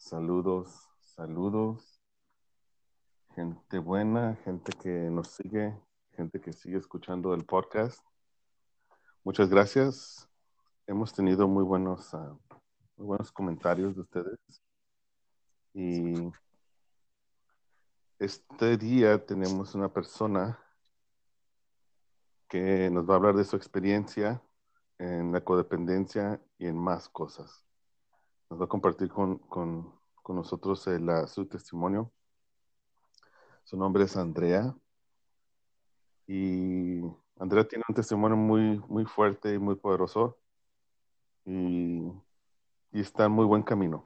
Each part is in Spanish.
saludos, saludos. Gente buena, gente que nos sigue, gente que sigue escuchando el podcast. Muchas gracias. Hemos tenido muy buenos, ah, muy buenos comentarios de ustedes. Y este día tenemos una persona que nos va a hablar de su experiencia en la codependencia y en más cosas. Nos va a compartir con, nosotros su testimonio. Su nombre es Andrea. Y Andrea tiene un testimonio muy, muy fuerte y muy poderoso. Y, y está en muy buen camino.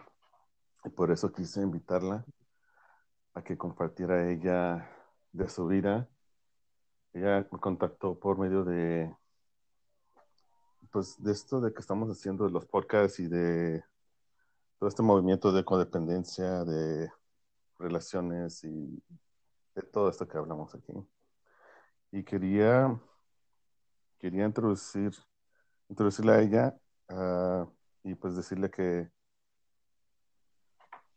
Y por eso quise invitarla a que compartiera ella de su vida. Ella me contactó por medio de pues de esto de que estamos haciendo los podcasts y de todo este movimiento de codependencia, de relaciones y de todo esto que hablamos aquí. Y quería, quería introducir, introducirle a ella ah, y pues decirle que,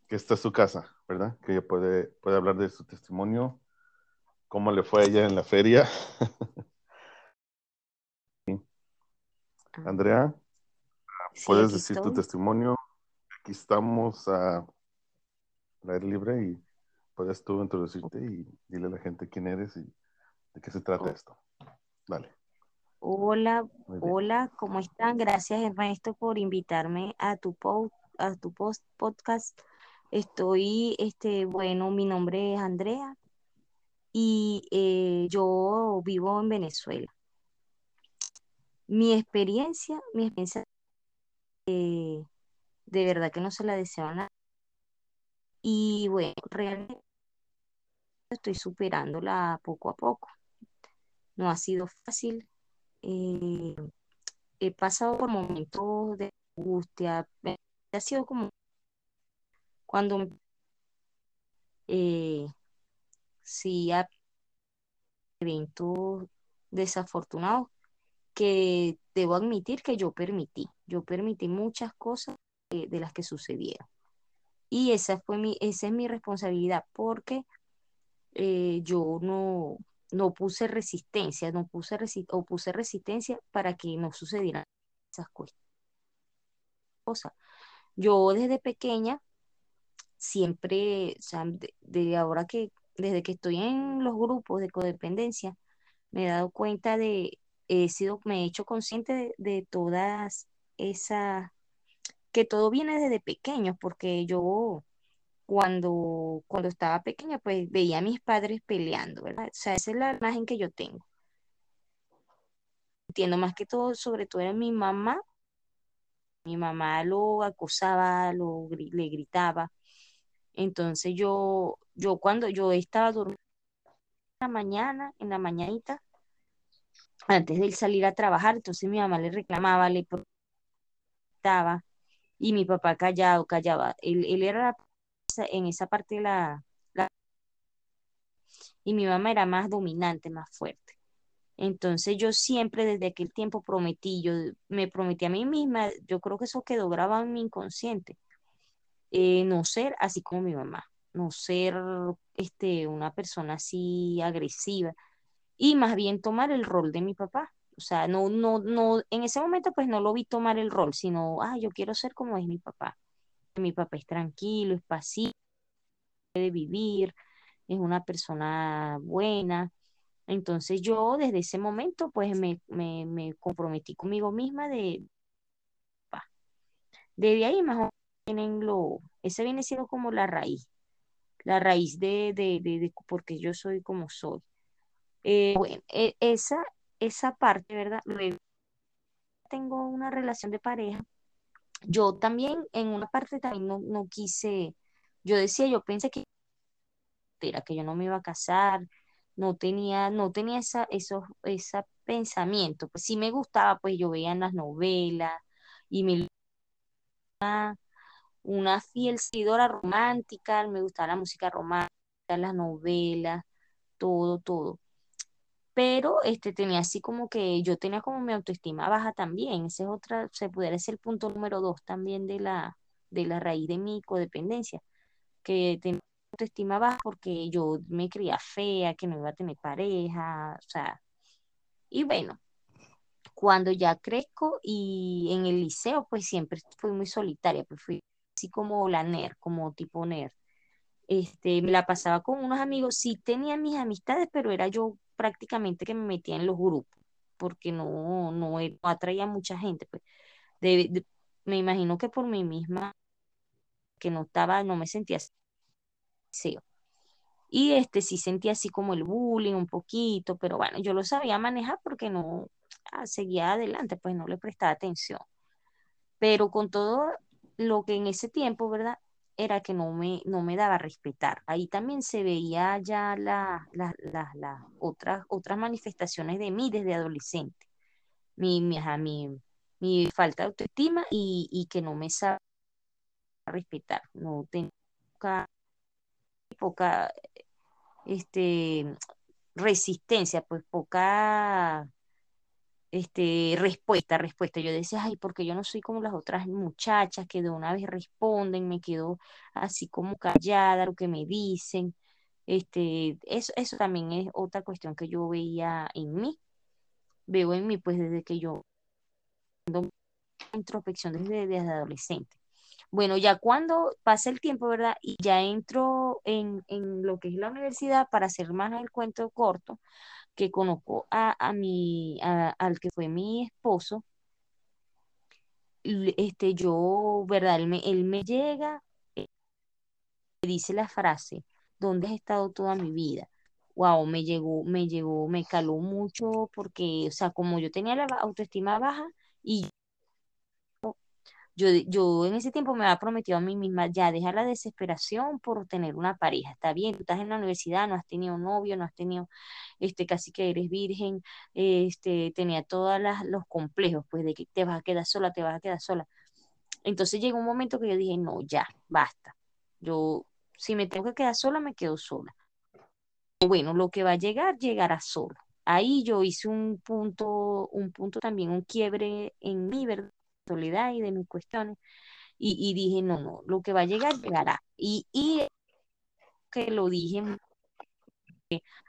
que esta es su casa, ¿verdad? Que ella puede, puede hablar de su testimonio, cómo le fue a ella en la feria. Andrea, puedes decir tu testimonio. Aquí estamos a aire libre y puedes tú introducirte y dile a la gente quién eres y de qué se trata oh. esto. Dale. Hola, hola, ¿cómo están? Gracias Ernesto por invitarme a tu a tu post podcast. Estoy, este, bueno, mi nombre es Andrea y eh, yo vivo en Venezuela mi experiencia, mi experiencia eh, de verdad que no se la deseo. Y bueno, realmente estoy superándola poco a poco. No ha sido fácil. Eh, he pasado por momentos de angustia. Ha sido como cuando eh, sí, eventos desafortunados que debo admitir que yo permití. Yo permití muchas cosas de, las que sucedieron. Y esa, fue mi, esa es mi responsabilidad porque eh, yo no, no puse resistencia, no puse o puse resistencia para que no sucedieran esas cosas. Yo desde pequeña, siempre, o sea, ahora que, desde que estoy en los grupos de codependencia, me he dado cuenta de, he sido, me he hecho consciente de, todas esas, que todo viene desde pequeños, porque yo cuando, cuando estaba pequeña, pues veía a mis padres peleando, ¿verdad? O sea, esa es la imagen que yo tengo. Entiendo más que todo, sobre todo era mi mamá. Mi mamá lo acusaba, lo, le gritaba. Entonces yo, yo cuando yo estaba durmiendo en la mañana, en la mañanita, antes de salir a trabajar, entonces mi mamá le reclamaba, le protestaba y mi papá callado, callaba. Él, él era en esa parte de la, Y mi mamá era más dominante, más fuerte. Entonces yo siempre desde aquel tiempo prometí, yo me prometí a mí misma, yo creo que eso quedó grabado en mi inconsciente, eh, no ser así como mi mamá, no ser este, una persona así agresiva, y más bien tomar el rol de mi papá. O sea, no, no, no, en ese momento pues no lo vi tomar el rol, sino, ah, yo quiero ser como es mi papá. Mi papá es tranquilo, es pacífico, puede vivir, es una persona buena. Entonces yo desde ese momento pues me, me, comprometí conmigo misma de, desde ahí más o menos tienen lo, ese viene siendo como la raíz, la raíz de, de, de porque yo soy como soy. Eh, bueno, e, esa, esa parte, ¿verdad? tengo una relación de pareja. Yo también, en una parte también no, no quise, yo decía, yo pensé que era que yo no me iba a casar, no tenía, no tenía esa, ese pensamiento. Pues sí me gustaba, pues yo veía en las novelas y me una, una fiel seguidora romántica, me gustaba la música romántica, las novelas, todo, todo pero este tenía así como que yo tenía como mi autoestima baja también, ese es otra, se pudiera ser el punto número dos también de la, de la raíz de mi codependencia, que tenía autoestima baja porque yo me creía fea, que no iba a tener pareja, o sea, y bueno, cuando ya crezco y en el liceo, pues siempre fui muy solitaria, pues fui así como la nerd, como tipo nerd. Este, me la pasaba con unos amigos, sí tenía mis amistades, pero era yo prácticamente que me metía en los grupos, porque no, no, e, atraía mucha gente, pues. me imagino que por mí misma, que no estaba, no me sentía así. Y este sí sentía así como el bullying un poquito, pero bueno, yo lo sabía manejar porque no ah, seguía adelante, pues no le prestaba atención. Pero con todo lo que en ese tiempo, ¿verdad? Era que no me, no me daba a respetar. Ahí también se veía ya las otras, otras manifestaciones de mí desde adolescente. Mi, mi, mi, mi falta de autoestima y, y que no me sabía respetar. No tenía poca este, resistencia, pues poca este, respuesta, respuesta. Yo decía, ay, porque yo no soy como las otras muchachas que de una vez responden, me quedo así como callada, lo que me dicen. Este, eso, eso también es otra cuestión que yo veía en mí. Veo en mí, pues desde que yo introspección desde, desde adolescente. Bueno, ya cuando pasa el tiempo, ¿verdad? Y ya entro en, lo que es la universidad, para hacer más el cuento corto, que conozco a, a mi, al que fue mi esposo, este, yo, ¿verdad? Él me, él me llega, eh, me dice la frase, ¿dónde has estado toda mi vida? Wow, me llegó, me llegó, me caló mucho porque, o sea, como yo tenía la autoestima baja y yo, yo en ese tiempo me había prometido a mí misma ya dejar la desesperación por tener una pareja. Está bien, tú estás en la universidad, no has tenido novio, no has tenido, este, casi que eres virgen, este, tenía todos los complejos, pues de que te vas a quedar sola, te vas a quedar sola. Entonces llegó un momento que yo dije, no, ya, basta. Yo, si me tengo que quedar sola, me quedo sola. Bueno, lo que va a llegar, llegará solo. Ahí yo hice un punto, un punto también, un quiebre en mi verdad soledad y de mis cuestiones. Y, dije, no, no, lo que va a llegar, llegará. Y, y que lo dije,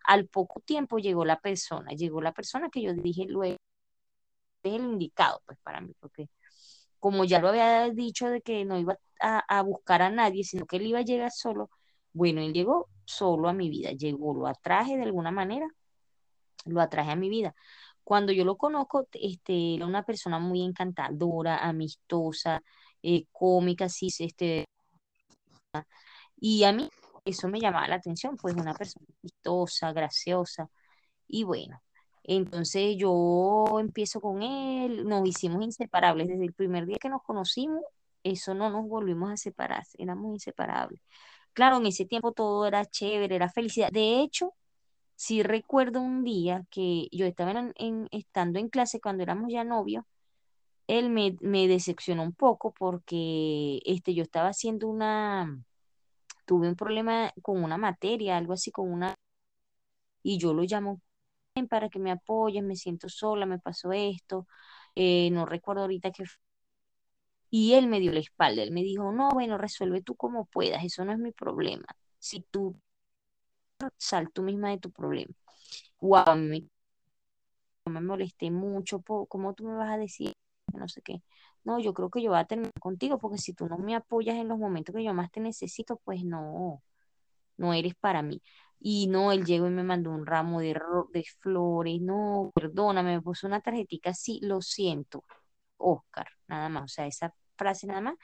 al poco tiempo llegó la persona, llegó la persona que yo dije luego, es el indicado, pues para mí, porque como ya lo había dicho de que no iba a, a, buscar a nadie, sino que él iba a llegar solo, bueno, él llegó solo a mi vida, llegó, lo atraje de alguna manera, lo atraje a mi vida. Cuando yo lo conozco, este, era una persona muy encantadora, amistosa, eh, cómica, sí, este, y a mí eso me llamaba la atención, pues una persona amistosa, graciosa, y bueno, entonces yo empiezo con él, nos hicimos inseparables desde el primer día que nos conocimos, eso no nos volvimos a separar, éramos inseparables. Claro, en ese tiempo todo era chévere, era felicidad. De hecho, sí recuerdo un día que yo estaba en, estando en clase cuando éramos ya novios, él me, decepcionó un poco porque este, yo estaba haciendo una, tuve un problema con una materia, algo así con una, y yo lo llamo para que me apoyen, me siento sola, me pasó esto, eh, no recuerdo ahorita qué y él me dio la espalda, él me dijo, no, bueno, resuelve tú como puedas, eso no es mi problema. Si tú sal tú misma de tu problema. Wow, me, me molesté mucho, ¿cómo tú me vas a decir? No sé qué. No, yo creo que yo voy a terminar contigo porque si tú no me apoyas en los momentos que yo más te necesito, pues no, no eres para mí. Y no, él llegó y me mandó un ramo de, de flores, no, perdóname, me puso una tarjetita así, lo siento, Oscar, nada más, o sea, esa frase nada más.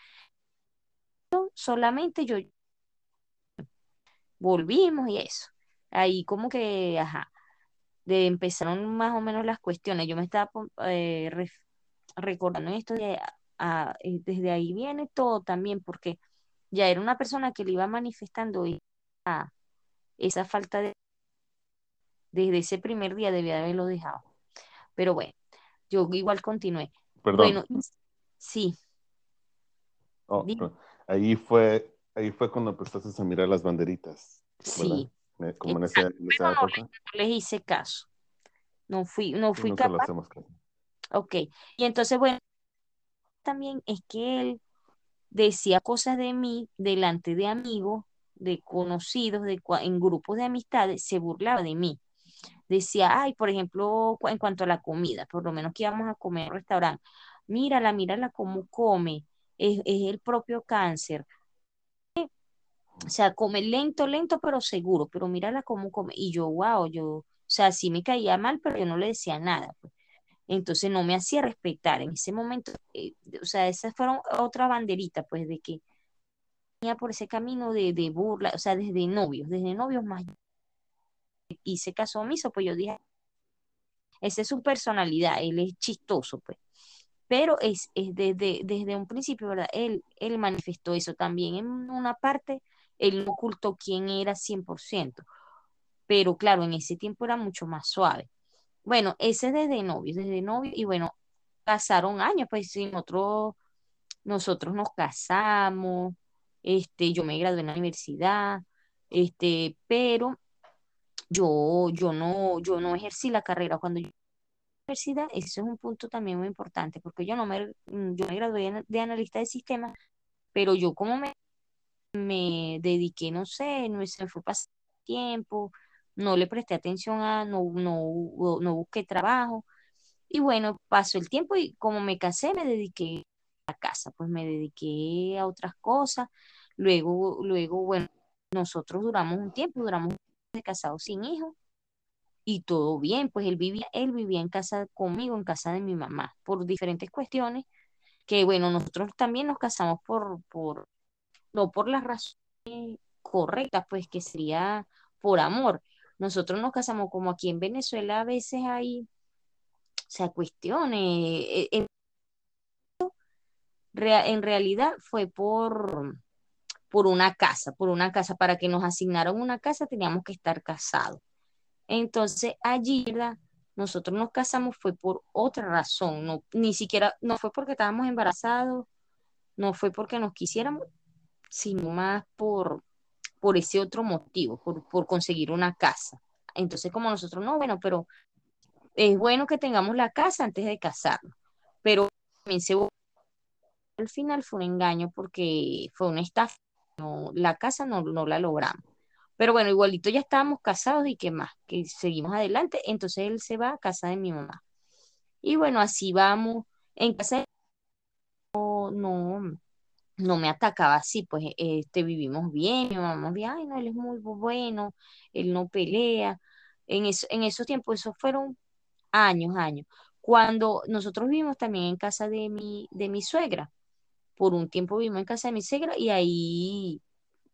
Solamente yo volvimos y eso. Ahí como que, ajá, de empezaron más o menos las cuestiones. Yo me estaba eh, recordando esto de, eh, desde ahí viene todo también, porque ya era una persona que le iba manifestando esa falta de... Desde ese primer día debía haberlo dejado. Pero bueno, yo igual continué. Perdón. Bueno, sí. Ahí fue Ahí fue cuando empezaste a mirar las banderitas. Sí. Como en, esa, época. No, les hice caso. No fui, no fui capaz. Ok. Y entonces, bueno, también es que él decía cosas de mí delante de amigos, de conocidos, de, en grupos de amistades, se burlaba de mí. Decía, ay, por ejemplo, en cuanto a la comida, por lo menos que íbamos a comer en un restaurante, mírala, mírala cómo come, es, el propio cáncer. O sea, come lento, lento, pero seguro, pero mírala cómo come. Y yo, wow, yo, o sea, sí me caía mal, pero yo no le decía nada. Pues. Entonces no me hacía respetar. En ese momento, eh, o sea, esas fueron otra banderita, pues, de que venía por ese camino de, de burla, o sea, desde novios, desde novios más. Hice caso omiso, pues yo dije, esa es su personalidad, él es chistoso, pues pero es, es desde, desde un principio, ¿verdad? Él, él manifestó eso también. En una parte, él no ocultó quién era 100%, pero claro, en ese tiempo era mucho más suave. Bueno, ese desde novio, desde novio, y bueno, pasaron años, pues sí, nosotros, nosotros nos casamos, este, yo me gradué en la universidad, este, pero yo, yo no, yo no ejercí la carrera cuando yo universidad, eso es un punto también muy importante, porque yo no me, yo me gradué de analista de sistemas, pero yo como me, me dediqué, no sé, no se me fue pasar tiempo, no le presté atención a, no, no, no busqué trabajo. Y bueno, pasó el tiempo y como me casé, me dediqué a casa, pues me dediqué a otras cosas. Luego, luego, bueno, nosotros duramos un tiempo, duramos de casados sin hijos y todo bien, pues él vivía, él vivía en casa conmigo, en casa de mi mamá, por diferentes cuestiones, que bueno, nosotros también nos casamos por, por, no por las razones correctas, pues que sería por amor. Nosotros nos casamos como aquí en Venezuela a veces hay, o sea, cuestiones. E, en realidad fue por, por una casa, por una casa. Para que nos asignaran una casa teníamos que estar casados. Entonces allí, ¿verdad? Nosotros nos casamos fue por otra razón, no, ni siquiera, no fue porque estábamos embarazados, no fue porque nos quisiéramos, sino más por, por ese otro motivo, por, por conseguir una casa. Entonces, como nosotros no, bueno, pero es bueno que tengamos la casa antes de casarnos, pero también se al final fue un engaño porque fue una estafa, no, la casa no, no la logramos. Pero bueno, igualito ya estábamos casados y qué más, que seguimos adelante. Entonces él se va a casa de mi mamá. Y bueno, así vamos. En casa de no, no, no me atacaba así, pues este, vivimos bien, mi mamá bien, ay, no, él es muy bueno, él no pelea. En, eso, en esos tiempos, esos fueron años, años. Cuando nosotros vivimos también en casa de mi, de mi suegra, por un tiempo vivimos en casa de mi suegra y ahí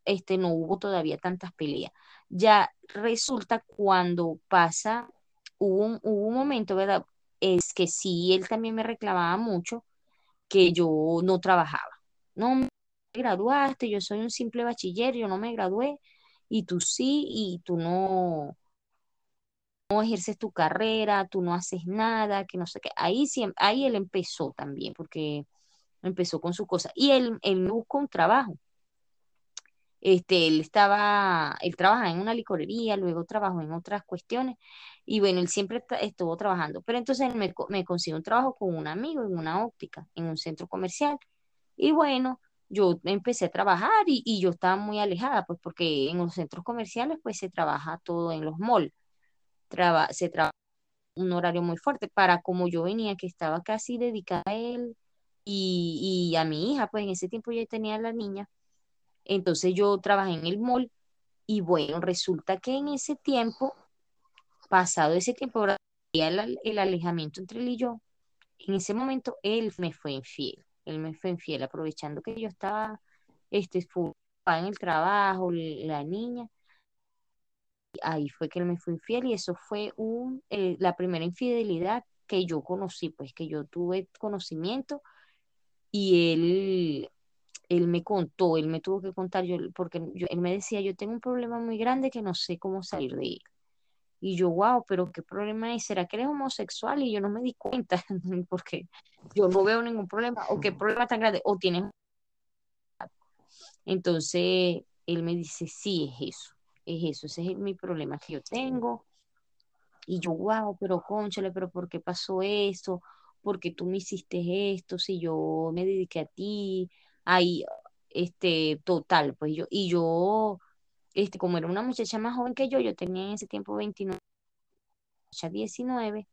este, no hubo todavía tantas peleas. Ya resulta cuando pasa, hubo un, hubo un momento, ¿verdad? Es que sí, él también me reclamaba mucho que yo no trabajaba. No me graduaste, yo soy un simple bachiller, yo no me gradué, y tú sí, y tú no, no ejerces tu carrera, tú no haces nada, que no sé qué. Ahí, sí, ahí él empezó también, porque empezó con su cosa. Y él, él me buscó un trabajo. Este, él estaba, él trabajaba en una licorería, luego trabajó en otras cuestiones y bueno, él siempre estuvo trabajando. Pero entonces él me, me consiguió un trabajo con un amigo en una óptica, en un centro comercial. Y bueno, yo empecé a trabajar y, yo estaba muy alejada, pues porque en los centros comerciales pues se trabaja todo en los malls. se trabaja un horario muy fuerte para como yo venía, que estaba casi dedicada a él y, y a mi hija, pues en ese tiempo ya tenía la niña entonces yo trabajé en el mall y bueno, resulta que en ese tiempo, pasado ese tiempo, el, el alejamiento entre él y yo, en ese momento él me fue infiel. Él me fue infiel, aprovechando que yo estaba este, en el trabajo, la niña. Ahí fue que él me fue infiel y eso fue un, eh, la primera infidelidad que yo conocí, pues que yo tuve conocimiento y él él me contó, él me tuvo que contar, yo, porque él me decía, yo tengo un problema muy grande que no sé cómo salir de él. Y yo, wow, pero ¿qué problema es? ¿Será que eres homosexual? Y yo no me di cuenta, porque yo no veo ningún problema. ¿O qué problema tan grande? ¿O tienes... Entonces, él me dice, sí, es eso, es eso, ese es mi problema que yo tengo. Y yo, wow, pero conchale, pero ¿por qué pasó esto? ¿Por qué tú me hiciste esto? Si yo me dediqué a ti, ahí, este, total, pues yo, y yo, este, como era una muchacha más joven que yo, yo tenía en ese tiempo 29, 19,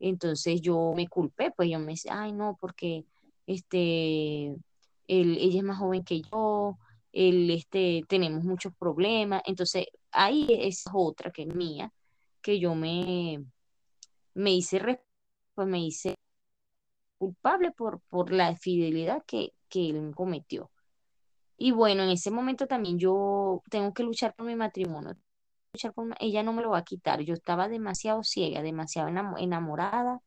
entonces yo me culpé, pues yo me decía, ay no, porque este, él, ella es más joven que yo, él, este, tenemos muchos problemas, entonces ahí es otra que es mía, que yo me, me hice, pues me hice culpable por, por la fidelidad que, que él cometió. Y bueno, en ese momento también yo tengo que luchar por mi matrimonio. Luchar por, ella no me lo va a quitar. Yo estaba demasiado ciega, demasiado enamorada.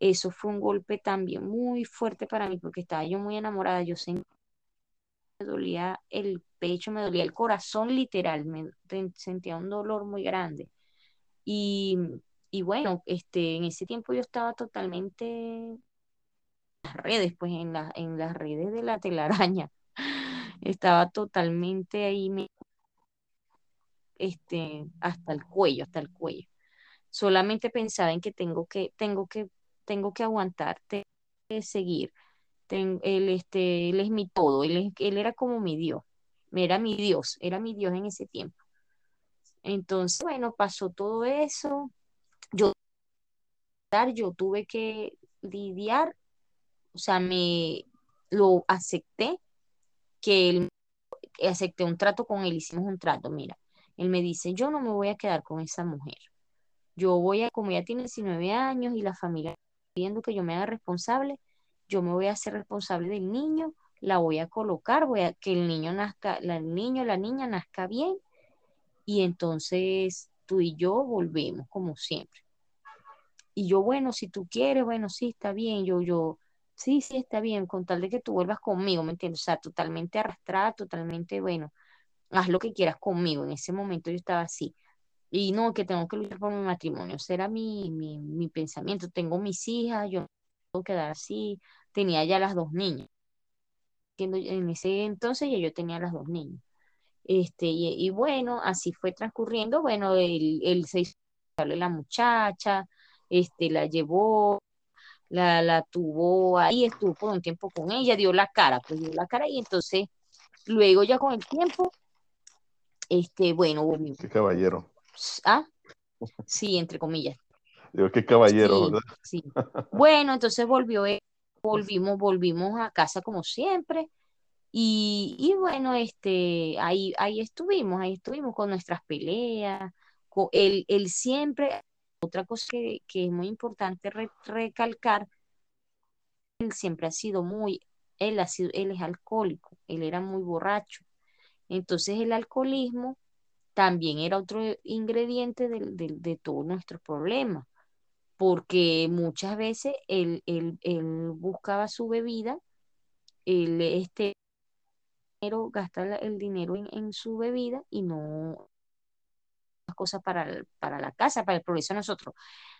Eso fue un golpe también muy fuerte para mí porque estaba yo muy enamorada. Yo sentía, me dolía el pecho, me dolía el corazón literal, me sentía un dolor muy grande. Y, y bueno, este, en ese tiempo yo estaba totalmente las redes, pues en, la, en las redes de la telaraña. Estaba totalmente ahí, este, hasta el cuello, hasta el cuello. Solamente pensaba en que tengo que, tengo que, tengo que aguantar, tengo que seguir. él, este, él es mi todo, él, él era como mi Dios, era mi Dios, era mi Dios en ese tiempo. Entonces, bueno, pasó todo eso. Yo, yo tuve que lidiar o sea, me lo acepté, que él, acepté un trato con él, hicimos un trato, mira, él me dice, yo no me voy a quedar con esa mujer, yo voy a, como ya tiene 19 años y la familia viendo que yo me haga responsable, yo me voy a hacer responsable del niño, la voy a colocar, voy a que el niño nazca, el niño, la niña nazca bien, y entonces tú y yo volvemos como siempre. Y yo, bueno, si tú quieres, bueno, sí, está bien, yo, yo, sí, sí, está bien, con tal de que tú vuelvas conmigo, ¿me entiendes? O sea, totalmente arrastrada, totalmente, bueno, haz lo que quieras conmigo. En ese momento yo estaba así. Y no, que tengo que luchar por mi matrimonio. Ese era mi, mi, mi pensamiento. Tengo mis hijas, yo no puedo quedar así. Tenía ya las dos niñas. En ese entonces ya yo tenía las dos niñas. Este, y, bueno, así fue transcurriendo. Bueno, él, él se hizo la muchacha, este, la llevó, la, la tuvo ahí, estuvo por un tiempo con ella, dio la cara, pues dio la cara y entonces luego ya con el tiempo, este, bueno, Qué caballero. Ah, sí, entre comillas. Digo, qué caballero, ¿verdad? Sí. Bueno, entonces volvió, volvimos, volvimos a casa como siempre. Y, y bueno, este, ahí, ahí estuvimos, ahí estuvimos con nuestras peleas. Con, él, él siempre otra cosa que, es muy importante recalcar, él siempre ha sido muy, él, ha sido, él es alcohólico, él era muy borracho. Entonces el alcoholismo también era otro ingrediente de, todos nuestros problemas, porque muchas veces él, buscaba su bebida, él este, gasta el dinero en, en su bebida y no cosas para, para la casa, para el progreso de nosotros.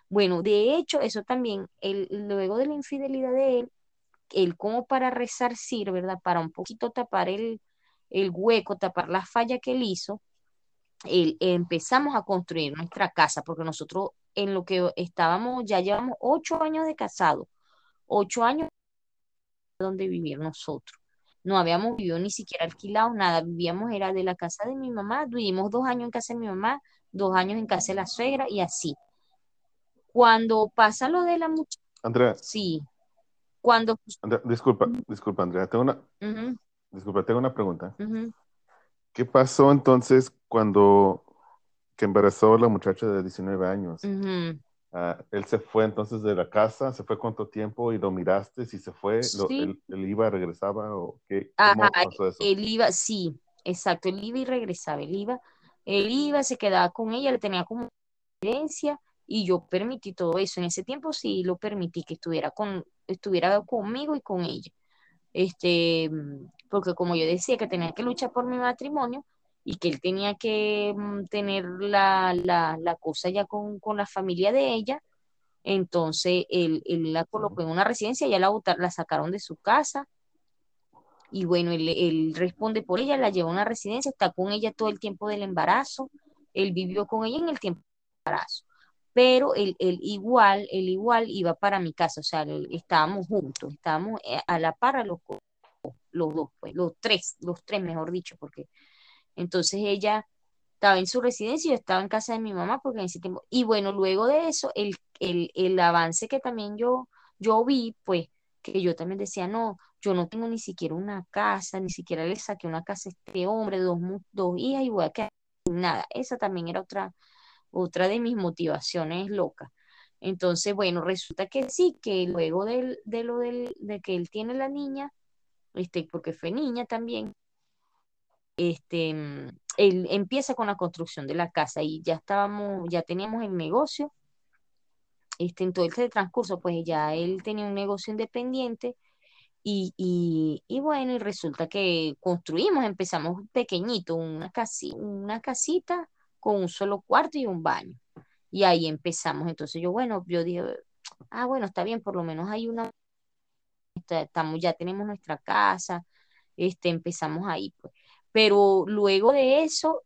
Bueno, de hecho, eso también, el, luego de la infidelidad de él, él como para resarcir, ¿verdad? Para un poquito tapar el, el hueco, tapar la falla que él hizo, él, empezamos a construir nuestra casa, porque nosotros en lo que estábamos, ya llevamos ocho años de casado, ocho años donde vivir nosotros no habíamos vivido ni siquiera alquilado, nada, vivíamos, era de la casa de mi mamá, vivimos dos años en casa de mi mamá, dos años en casa de la suegra y así. Cuando pasa lo de la muchacha. Andrea. Sí. Cuando. disculpa, disculpa, Andrea, tengo una. Disculpa, tengo una pregunta. ¿Qué pasó entonces cuando que embarazó la muchacha de 19 años? Ah, él se fue entonces de la casa, se fue cuánto tiempo y lo miraste, si se fue, él, iba, regresaba o qué, cómo pasó eso? Él iba, sí, exacto, él iba y regresaba, él iba, él iba, se quedaba con ella, le tenía como evidencia y yo permití todo eso. En ese tiempo sí lo permití que estuviera con, estuviera conmigo y con ella. Este, porque como yo decía que tenía que luchar por mi matrimonio, y que él tenía que mm, tener la, la, cosa ya con, la familia de ella. Entonces él, la colocó en una residencia, ya la, la sacaron de su casa. Y bueno, él, responde por ella, la lleva a una residencia, está con ella todo el tiempo del embarazo. Él vivió con ella en el tiempo del embarazo. Pero él, igual, él igual iba para mi casa, o sea, estábamos juntos, estábamos eh, a la par a los los dos, pues, los tres, los tres, mejor dicho, porque entonces ella estaba en su residencia y yo estaba en casa de mi mamá porque en ese tiempo, y bueno, luego de eso, el, el, el avance que también yo, yo vi, pues, que yo también decía, no, yo no tengo ni siquiera una casa, ni siquiera le saqué una casa a este hombre, dos, dos hijas y voy a quedar nada. Esa también era otra, otra de mis motivaciones locas. Entonces, bueno, resulta que sí, que luego de, de lo del, de que él tiene la niña, este, porque fue niña también, este, él empieza con la construcción de la casa y ya estábamos, ya teníamos el negocio, este, en todo este transcurso, pues ya él tenía un negocio independiente y, y, y bueno, y resulta que construimos, empezamos pequeñito, una, casi, una casita con un solo cuarto y un baño. Y ahí empezamos. Entonces yo, bueno, yo dije, ah, bueno, está bien, por lo menos hay una, estamos, ya tenemos nuestra casa, este, empezamos ahí, pues. Pero luego de eso,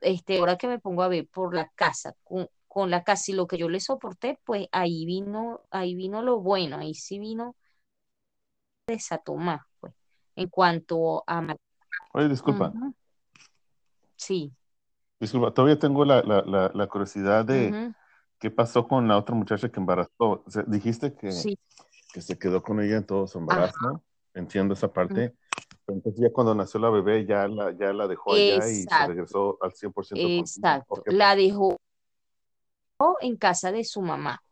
este, ahora que me pongo a ver por la casa, con, con la casa y lo que yo le soporté, pues ahí vino, ahí vino lo bueno, ahí sí vino desatomar, pues, en cuanto a... Oye, disculpa. Sí. Disculpa, todavía tengo la, la, la, curiosidad de qué pasó con la otra muchacha que embarazó. dijiste que, que se quedó con ella en todo su embarazo. Entiendo esa parte. Entonces ya cuando nació la bebé ya la, ya la dejó allá y se regresó al 100%. Exacto. La dejó en casa de su mamá.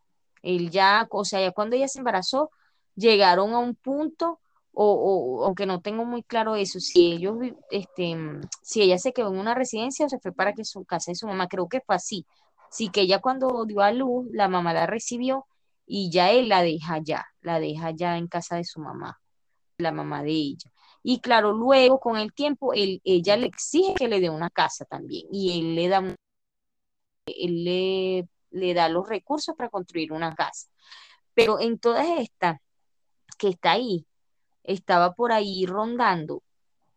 Él ya, o sea, ya cuando ella se embarazó, llegaron a un punto, o, aunque no tengo muy claro eso, si ellos, este, si ella se quedó en una residencia o se fue para que su casa de su mamá, creo que fue así. Sí que ella cuando dio a luz, la mamá la recibió y ya él la deja ya, la deja ya en casa de su mamá, la mamá de ella. Y claro, luego con el tiempo, él, ella le exige que le dé una casa también y él le da, él le le da los recursos para construir una casa. Pero en todas estas que está ahí, estaba por ahí rondando,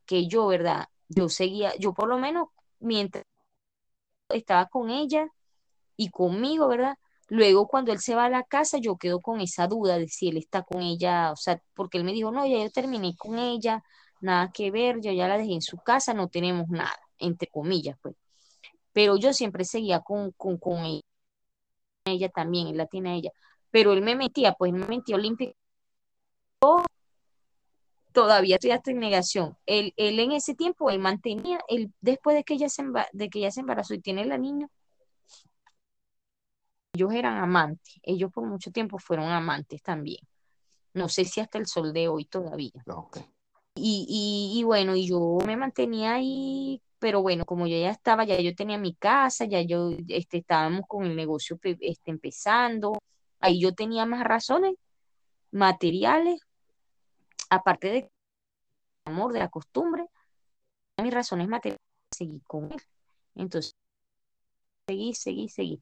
que yo, ¿verdad? Yo seguía, yo por lo menos mientras estaba con ella y conmigo, ¿verdad? Luego cuando él se va a la casa, yo quedo con esa duda de si él está con ella, o sea, porque él me dijo, no, ya yo terminé con ella, nada que ver, yo ya la dejé en su casa, no tenemos nada, entre comillas, pues. Pero yo siempre seguía con, con, con ella ella también, él la tiene a ella, pero él me metía, pues me metió limpio. Todavía estoy hasta en negación. Él, él en ese tiempo, él mantenía, él, después de que, ella se de que ella se embarazó y tiene la niña, ellos eran amantes, ellos por mucho tiempo fueron amantes también. No sé si hasta el sol de hoy todavía. Y, y, y, bueno, y yo me mantenía ahí pero bueno, como yo ya estaba, ya yo tenía mi casa, ya yo este, estábamos con el negocio este, empezando, ahí yo tenía más razones materiales, aparte de amor, de la costumbre, mis razones materiales, seguí con él. Entonces, seguí, seguí, seguí.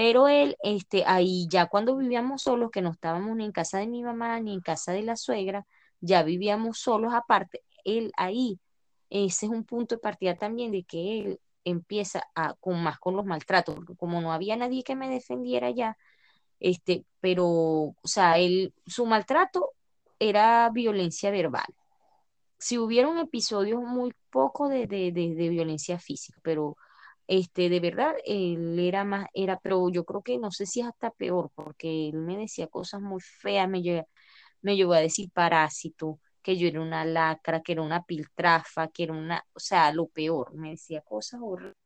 Pero él, este, ahí ya cuando vivíamos solos, que no estábamos ni en casa de mi mamá ni en casa de la suegra, ya vivíamos solos aparte, él ahí ese es un punto de partida también de que él empieza a, con más con los maltratos, porque como no había nadie que me defendiera ya, este, pero, o sea, él, su maltrato era violencia verbal. Si hubieron episodios muy poco de, de, de, violencia física, pero este, de verdad, él era más, era, pero yo creo que no sé si es hasta peor, porque él me decía cosas muy feas, me me llegó a decir parásito, que yo era una lacra, que era una piltrafa, que era una, o sea, lo peor, me decía cosas horribles,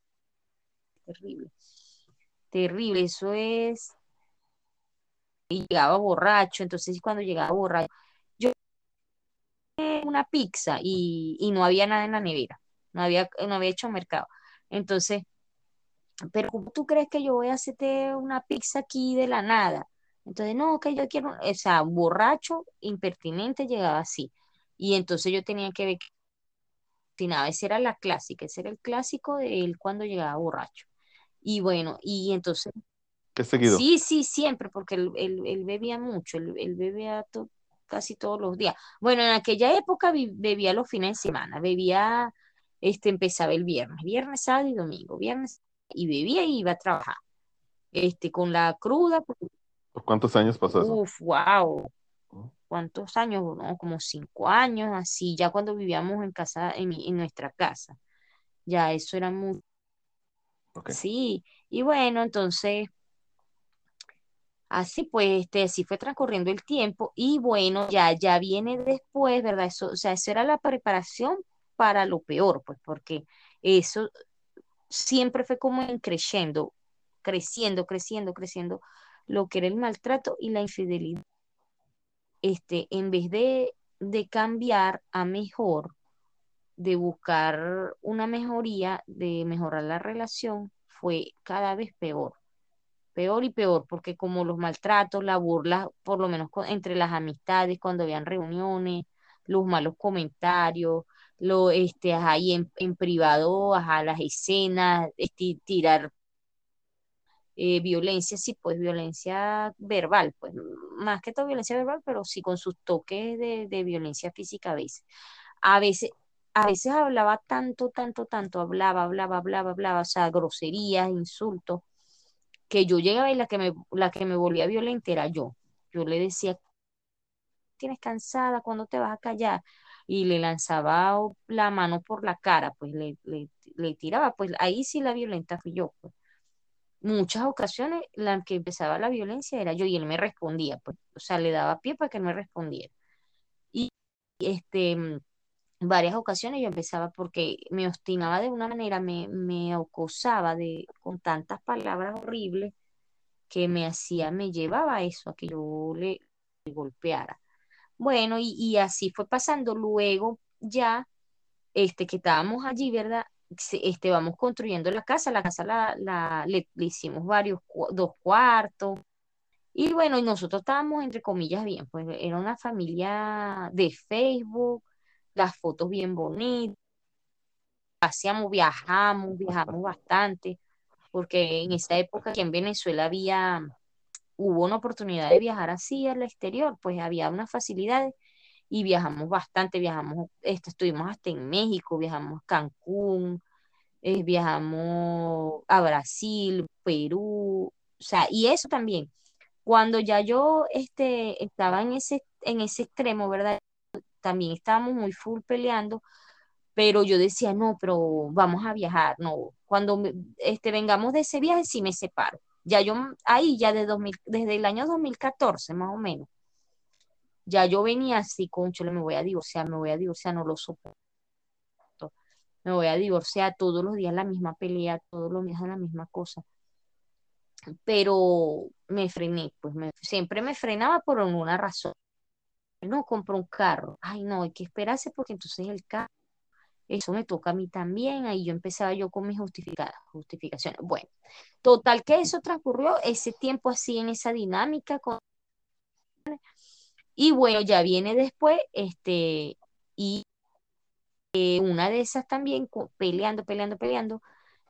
terrible, terrible, eso es, y llegaba borracho, entonces cuando llegaba borracho, yo una pizza y, y no había nada en la nevera, no había, no había hecho mercado, entonces, pero ¿cómo tú crees que yo voy a hacerte una pizza aquí de la nada? Entonces, no, que yo quiero, o sea, borracho, impertinente, llegaba así. Y entonces yo tenía que ver que ese era la clásica, ese era el clásico de él cuando llegaba borracho. Y bueno, y entonces... ¿Qué seguido? Sí, sí, siempre, porque él, él, bebía mucho, él, bebía casi todos los días. Bueno, en aquella época bebía los fines de semana, bebía, este, empezaba el viernes, viernes, sábado y domingo, viernes, y bebía y iba a trabajar. Este, con la cruda. ¿Cuántos años pasó eso? Uf, wow ¿cuántos años? No, como cinco años, así, ya cuando vivíamos en casa, en, en nuestra casa. Ya eso era muy... Sí, y bueno, entonces, así pues, este, así fue transcurriendo el tiempo y bueno, ya, ya viene después, ¿verdad? Eso, o sea, eso era la preparación para lo peor, pues, porque eso siempre fue como creciendo, creciendo, creciendo, creciendo, lo que era el maltrato y la infidelidad. Este, en vez de, de cambiar a mejor, de buscar una mejoría, de mejorar la relación, fue cada vez peor, peor y peor, porque como los maltratos, la burla, por lo menos entre las amistades, cuando habían reuniones, los malos comentarios, lo este ahí en, en privado, a las escenas, tirar eh, violencia, sí, pues violencia verbal, pues más que todo violencia verbal, pero sí con sus toques de, de violencia física a veces. A veces, a veces hablaba tanto, tanto, tanto, hablaba, hablaba, hablaba, hablaba, o sea, groserías, insultos, que yo llegaba y la que me, la que me volvía violenta era yo. Yo le decía, tienes cansada, ¿cuándo te vas a callar? Y le lanzaba la mano por la cara, pues le, le, tiraba, pues ahí sí la violenta fui yo. Pues. Muchas ocasiones la que empezaba la violencia era yo y él me respondía, pues, o sea, le daba pie para que él me respondiera. Y este varias ocasiones yo empezaba porque me obstinaba de una manera, me, me acosaba de, con tantas palabras horribles que me hacía, me llevaba a eso, a que yo le, golpeara. Bueno, y, así fue pasando. Luego ya, este, que estábamos allí, ¿verdad? Este, vamos construyendo la casa, la casa la, le, hicimos varios, dos cuartos, y bueno, nosotros estábamos entre comillas bien, pues era una familia de Facebook, las fotos bien bonitas, hacíamos, viajamos, viajamos bastante, porque en esa época aquí en Venezuela había, hubo una oportunidad de viajar así al exterior, pues había unas facilidades y viajamos bastante, viajamos, este, estuvimos hasta en México, viajamos a Cancún, eh, viajamos a Brasil, Perú, o sea, y eso también. Cuando ya yo este, estaba en ese, en ese extremo, ¿verdad? también estábamos muy full peleando, pero yo decía, no, pero vamos a viajar, no, cuando este, vengamos de ese viaje sí me separo. Ya yo, ahí ya de 2000, desde el año 2014 más o menos, ya yo venía así, concho, me voy a divorciar, me voy a divorciar, no lo soporto. Me voy a divorciar todos los días la misma pelea, todos los días la misma cosa. Pero me frené, pues siempre me frenaba por una razón no, compro un carro. Ay, no, hay que esperarse porque entonces el carro, eso me toca a mí también. Ahí yo empezaba yo con mis justificaciones. Bueno, total que eso transcurrió ese tiempo así en esa dinámica. Con... Y bueno, ya viene después, este, y eh, una de esas también, peleando, peleando, peleando,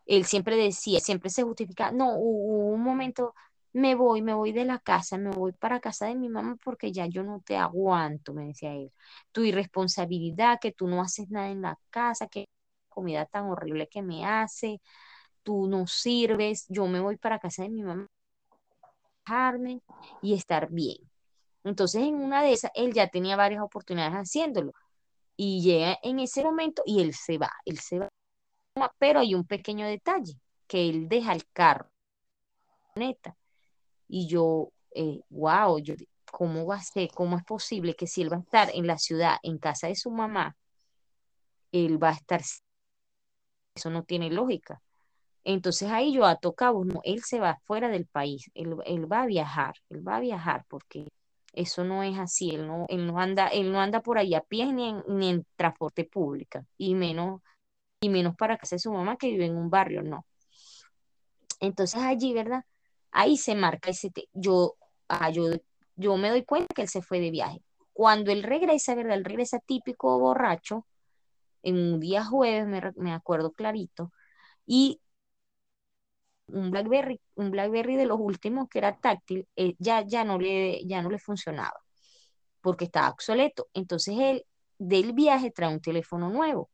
él siempre decía, siempre se justifica, no, hubo un momento me voy, me voy de la casa, me voy para casa de mi mamá porque ya yo no te aguanto, me decía él. Tu irresponsabilidad, que tú no haces nada en la casa, que comida tan horrible que me hace, tú no sirves, yo me voy para casa de mi mamá y estar bien. Entonces, en una de esas, él ya tenía varias oportunidades haciéndolo. Y llega en ese momento y él se va, él se va. Pero hay un pequeño detalle, que él deja el carro. Neta y yo, wow, eh, yo, ¿cómo va a ser? ¿Cómo es posible que si él va a estar en la ciudad, en casa de su mamá, él va a estar... Eso no tiene lógica. Entonces ahí yo a tocado, no, él se va fuera del país, él, va a viajar, él va a viajar porque eso no es así, él no, él no anda, él no anda por ahí a pie ni en, ni en transporte público, y menos, y menos para casa de su mamá que vive en un barrio, no. Entonces allí, ¿verdad? Ahí se marca ese, yo, ah, yo, yo me doy cuenta que él se fue de viaje. Cuando él regresa, ¿verdad? Él regresa típico borracho, en un día jueves, me, acuerdo clarito, y un Blackberry, un Blackberry de los últimos que era táctil, eh, ya, ya, no le, ya no le funcionaba, porque estaba obsoleto. Entonces él del viaje trae un teléfono nuevo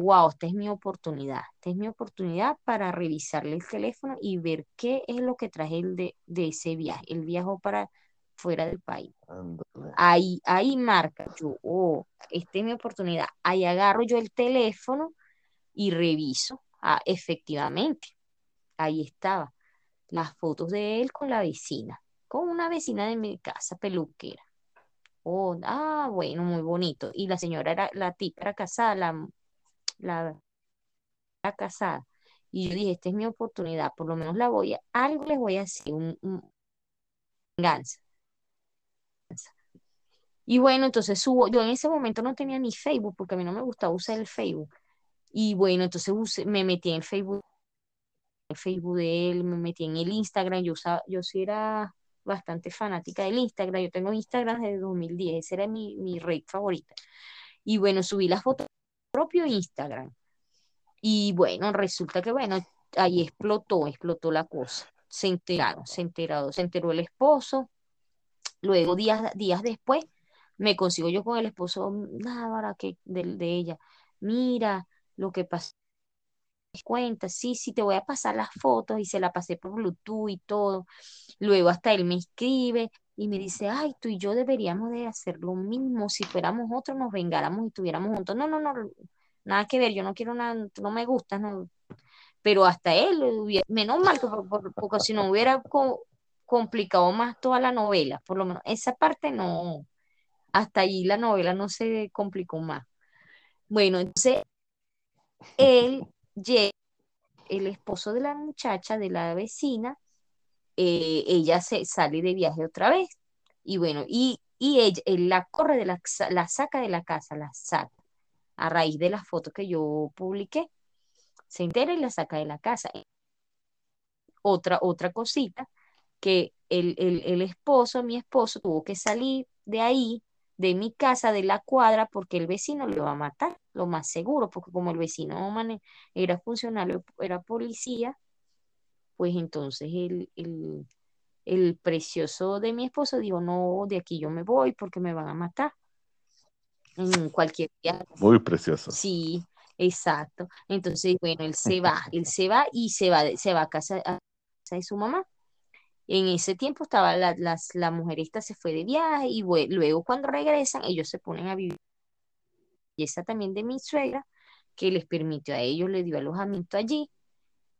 wow, esta es mi oportunidad, esta es mi oportunidad para revisarle el teléfono y ver qué es lo que traje el de, ese viaje. Él viajó para fuera del país. Ahí, ahí marca yo, oh, esta es mi oportunidad. Ahí agarro yo el teléfono y reviso. Ah, efectivamente, ahí estaba las fotos de él con la vecina, con una vecina de mi casa, peluquera. Oh, ah, bueno, muy bonito. Y la señora era, la tipa era casada, la, la, casada. Y yo dije, esta es mi oportunidad, por lo menos la voy a, algo les voy a hacer, un, venganza. Y bueno, entonces subo, yo en ese momento no tenía ni Facebook porque a mí no me gustaba usar el Facebook. Y bueno, entonces me metí en Facebook, el Facebook de él, me metí en el Instagram, yo usaba, yo sí era bastante fanática del Instagram, yo tengo Instagram desde 2010, esa era mi, mi red favorita. Y bueno, subí las fotos propio Instagram. Y bueno, resulta que bueno, ahí explotó, explotó la cosa. Se enteraron, se enteraron, se enteró el esposo. Luego, días, días después, me consigo yo con el esposo, nada, que de, de ella. Mira lo que pasó. Cuenta, sí, sí, te voy a pasar las fotos y se la pasé por Bluetooth y todo. Luego hasta él me escribe y me dice, ay, tú y yo deberíamos de hacer lo mismo. Si fuéramos otros, nos vengáramos y estuviéramos juntos. No, no, no, nada que ver, yo no quiero nada, no me gustas, no. Pero hasta él, hubiera- menos mal, que por- por- porque si no hubiera co- complicado más toda la novela, por lo menos esa parte no, hasta ahí la novela no se complicó más. Bueno, entonces él el esposo de la muchacha, de la vecina, eh, ella se sale de viaje otra vez. Y bueno, y, y ella, la corre de la, la saca de la casa, la saca, a raíz de las fotos que yo publiqué, se entera y la saca de la casa. Otra, otra cosita, que el, el, el esposo, mi esposo, tuvo que salir de ahí, de mi casa, de la cuadra, porque el vecino lo iba a matar, lo más seguro, porque como el vecino era funcionario, era policía, pues entonces el, el, el precioso de mi esposo dijo, no, de aquí yo me voy porque me van a matar en cualquier día. Muy precioso. Sí, exacto. Entonces, bueno, él se va, él se va y se va, se va a casa, a casa de su mamá. En ese tiempo estaba la, las, la mujer esta se fue de viaje y luego cuando regresan ellos se ponen a vivir. Y esa también de mi suegra, que les permitió a ellos, les dio alojamiento allí.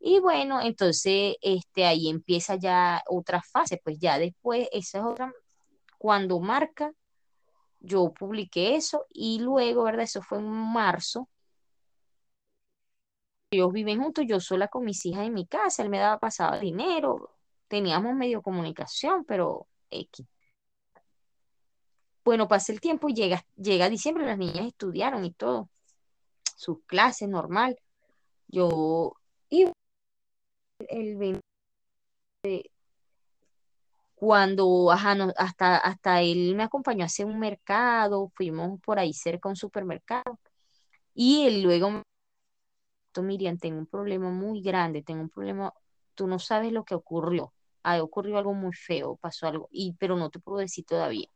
Y bueno, entonces este, ahí empieza ya otra fase, pues ya después, esa es otra, cuando marca, yo publiqué eso y luego, ¿verdad? Eso fue en marzo. Ellos viven juntos, yo sola con mis hijas en mi casa, él me daba pasado dinero, teníamos medio comunicación, pero X. Bueno, pasa el tiempo llega, llega diciembre, las niñas estudiaron y todo, sus clases normal. Yo, y el 20 cuando, hasta, hasta él me acompañó a hacer un mercado, fuimos por ahí cerca a un supermercado, y él luego me dijo, Miriam, tengo un problema muy grande, tengo un problema, tú no sabes lo que ocurrió, ah, ocurrió algo muy feo, pasó algo, y, pero no te puedo decir todavía.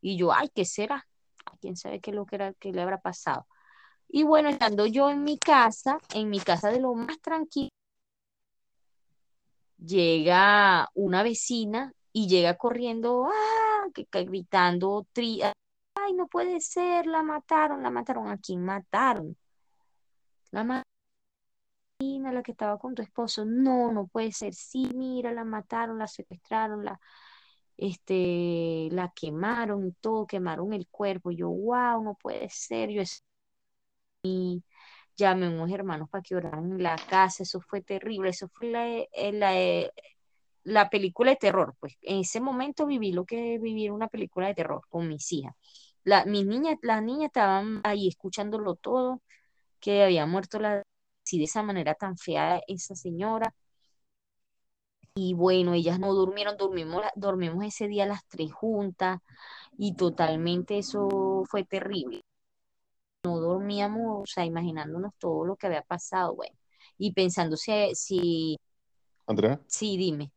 Y yo, ay, ¿qué será? ¿Quién sabe qué es lo que era, qué le habrá pasado? Y bueno, estando yo en mi casa, en mi casa de lo más tranquilo, llega una vecina y llega corriendo, ah, gritando, tri- ay, no puede ser, la mataron, la mataron, ¿a quién mataron? La ma- vecina, la que estaba con tu esposo, no, no puede ser, sí, mira, la mataron, la secuestraron, la, este, la quemaron y todo, quemaron el cuerpo, yo, wow, no puede ser, yo a unos hermanos para que oraran en la casa, eso fue terrible, eso fue la, eh, la, la película de terror, pues en ese momento viví lo que viví era una película de terror con mis hijas. La, mis niñas, las niñas estaban ahí escuchándolo todo, que había muerto la, así de esa manera tan fea esa señora. Y bueno, ellas no durmieron, dormimos, dormimos ese día las tres juntas y totalmente eso fue terrible. Dormíamos, o sea, imaginándonos todo lo que había pasado, bueno, y pensando si, si, Andrea, sí, dime.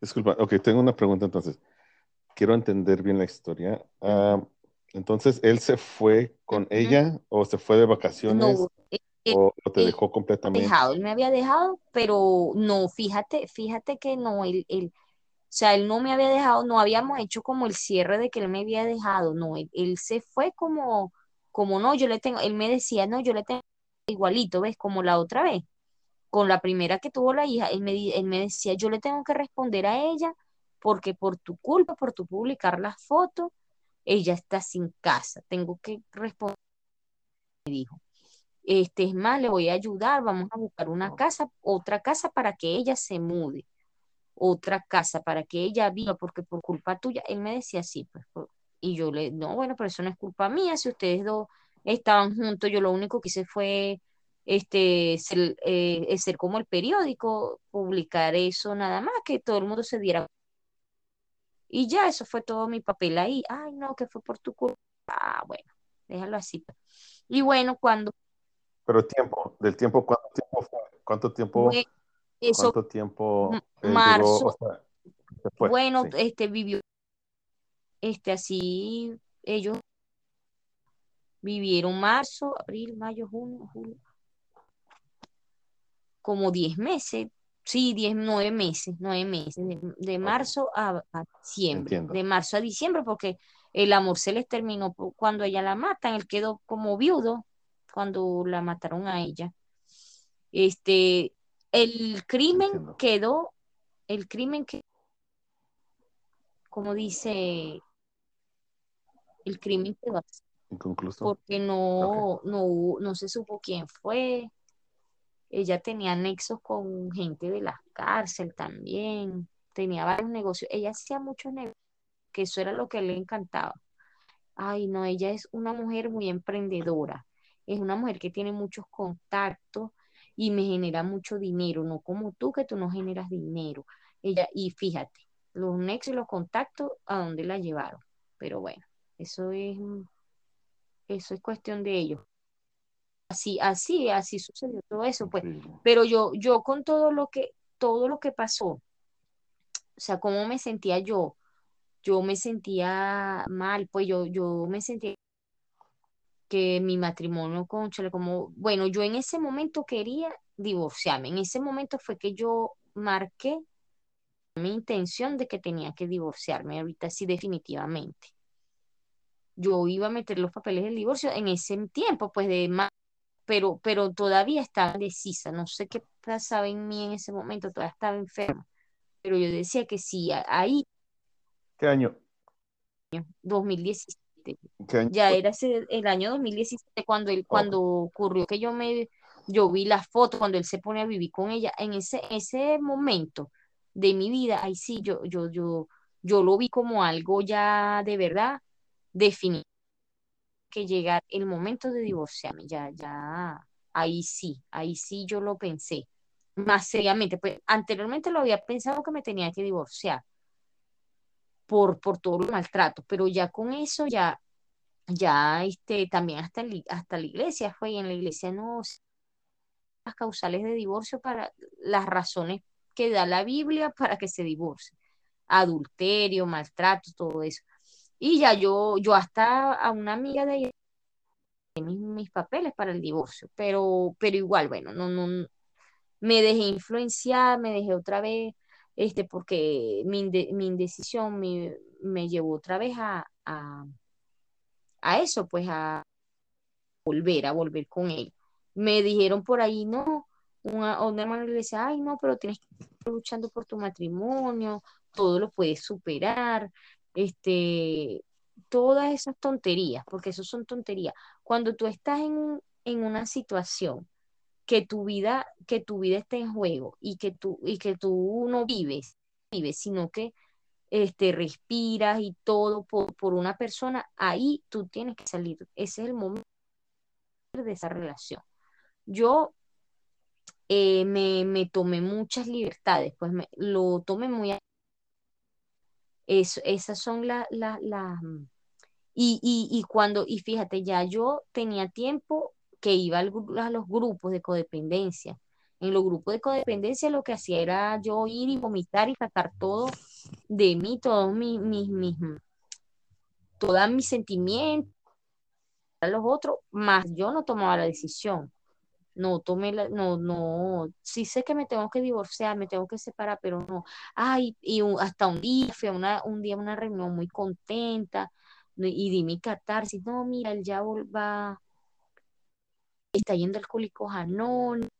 disculpa, ok, tengo una pregunta entonces. Quiero entender bien la historia. Ah, entonces, ¿él se fue con ella o se fue de vacaciones No, él, él- o, o te él dejó completamente? dejado, él me había dejado, pero no, fíjate, fíjate que no, él, él, sea, él no me había dejado, no habíamos hecho como el cierre de que él me había dejado, no, él, él se fue como, como no, yo le tengo, él me decía, no, yo le tengo igualito, ¿ves? Como la otra vez, con la primera que tuvo la hija, él me, él me decía, yo le tengo que responder a ella porque por tu culpa, por tu publicar las fotos, ella está sin casa, tengo que responder, me dijo. Este es más, le voy a ayudar, vamos a buscar una casa, otra casa para que ella se mude, otra casa para que ella viva, porque por culpa tuya, él me decía así, pues, y yo le, no, bueno, pero eso no es culpa mía, si ustedes dos estaban juntos, yo lo único que hice fue este, ser, eh, ser como el periódico, publicar eso nada más, que todo el mundo se diera. Y ya, eso fue todo mi papel ahí. Ay, no, que fue por tu culpa. Ah, bueno, déjalo así. Y bueno, cuando... Pero tiempo, del tiempo, ¿cuánto tiempo fue? ¿Cuánto tiempo? Eso, ¿Cuánto tiempo? Marzo. bueno, este vivió, este así, ellos vivieron marzo, abril, mayo, junio, julio, como 10 meses, sí, 10, 9 meses, 9 meses, de, marzo a, diciembre, de marzo a diciembre, porque el amor se les terminó cuando ella la matan, él quedó como viudo cuando la mataron a ella. Este, el crimen quedó, el crimen que, como dice, el crimen quedó así. Inconcluso. Porque no, no, no se supo quién fue. Ella tenía nexos con gente de la cárcel también. Tenía varios negocios. Ella hacía muchos negocios, que eso era lo que le encantaba. Ay, no, ella es una mujer muy emprendedora. Es una mujer que tiene muchos contactos y me genera mucho dinero, no como tú que tú no generas dinero. Ella, y fíjate, los nexos y los contactos, ¿a dónde la llevaron? Pero bueno, eso es eso es cuestión de ellos. Así, así, así sucedió todo eso, pues. Pero yo, yo con todo lo que, todo lo que pasó, o sea, cómo me sentía yo, yo me sentía mal, pues yo, yo me sentía que mi matrimonio con Chile, como, bueno, yo en ese momento quería divorciarme, en ese momento fue que yo marqué mi intención de que tenía que divorciarme, ahorita sí definitivamente yo iba a meter los papeles del divorcio en ese tiempo, pues de más, pero, pero todavía estaba indecisa, no sé qué pasaba en mí en ese momento, todavía estaba enferma, pero yo decía que sí, ahí. ¿Qué año? 2017. Ya era el año 2017 cuando, él, cuando ocurrió que yo me, yo vi la foto, cuando él se pone a vivir con ella, en ese, ese momento de mi vida, ahí sí, yo, yo, yo, yo lo vi como algo ya de verdad definir que llegar el momento de divorciarme, ya, ya, ahí sí, ahí sí yo lo pensé más seriamente, pues anteriormente lo había pensado que me tenía que divorciar por, por todo el maltrato, pero ya con eso ya, ya, este, también hasta, hasta la iglesia fue, y en la iglesia no, las causales de divorcio para las razones que da la Biblia para que se divorcie, adulterio, maltrato, todo eso. Y ya yo, yo hasta a una amiga de ella mis, mis papeles para el divorcio, pero, pero igual, bueno, no, no, me dejé influenciar, me dejé otra vez, este, porque mi, mi indecisión me, me, llevó otra vez a, a, eso, pues a volver, a volver con él. Me dijeron por ahí, no, una, una hermana le decía, ay, no, pero tienes que estar luchando por tu matrimonio, todo lo puedes superar, este, todas esas tonterías, porque eso son tonterías. Cuando tú estás en, en una situación que tu vida, que tu vida está en juego y que tú, y que tú no vives, vives, sino que este, respiras y todo por, por una persona, ahí tú tienes que salir. Ese es el momento de esa relación. Yo eh, me, me, tomé muchas libertades, pues me, lo tomé muy esas son las... La, la, y, y, cuando, y fíjate, ya yo tenía tiempo que iba a los grupos de codependencia. En los grupos de codependencia lo que hacía era yo ir y vomitar y sacar todo de mí, todos mis, mis, mis, mm, todos mis sentimientos, a los otros, más yo no tomaba la decisión. no tomé la, no, no, sí sé que me tengo que divorciar, me tengo que separar, pero no, ay, y hasta un día, una, un día una reunión muy contenta, y di mi catarsis, no, mira, él ya va, está yendo al Alcohólicos Anónimos,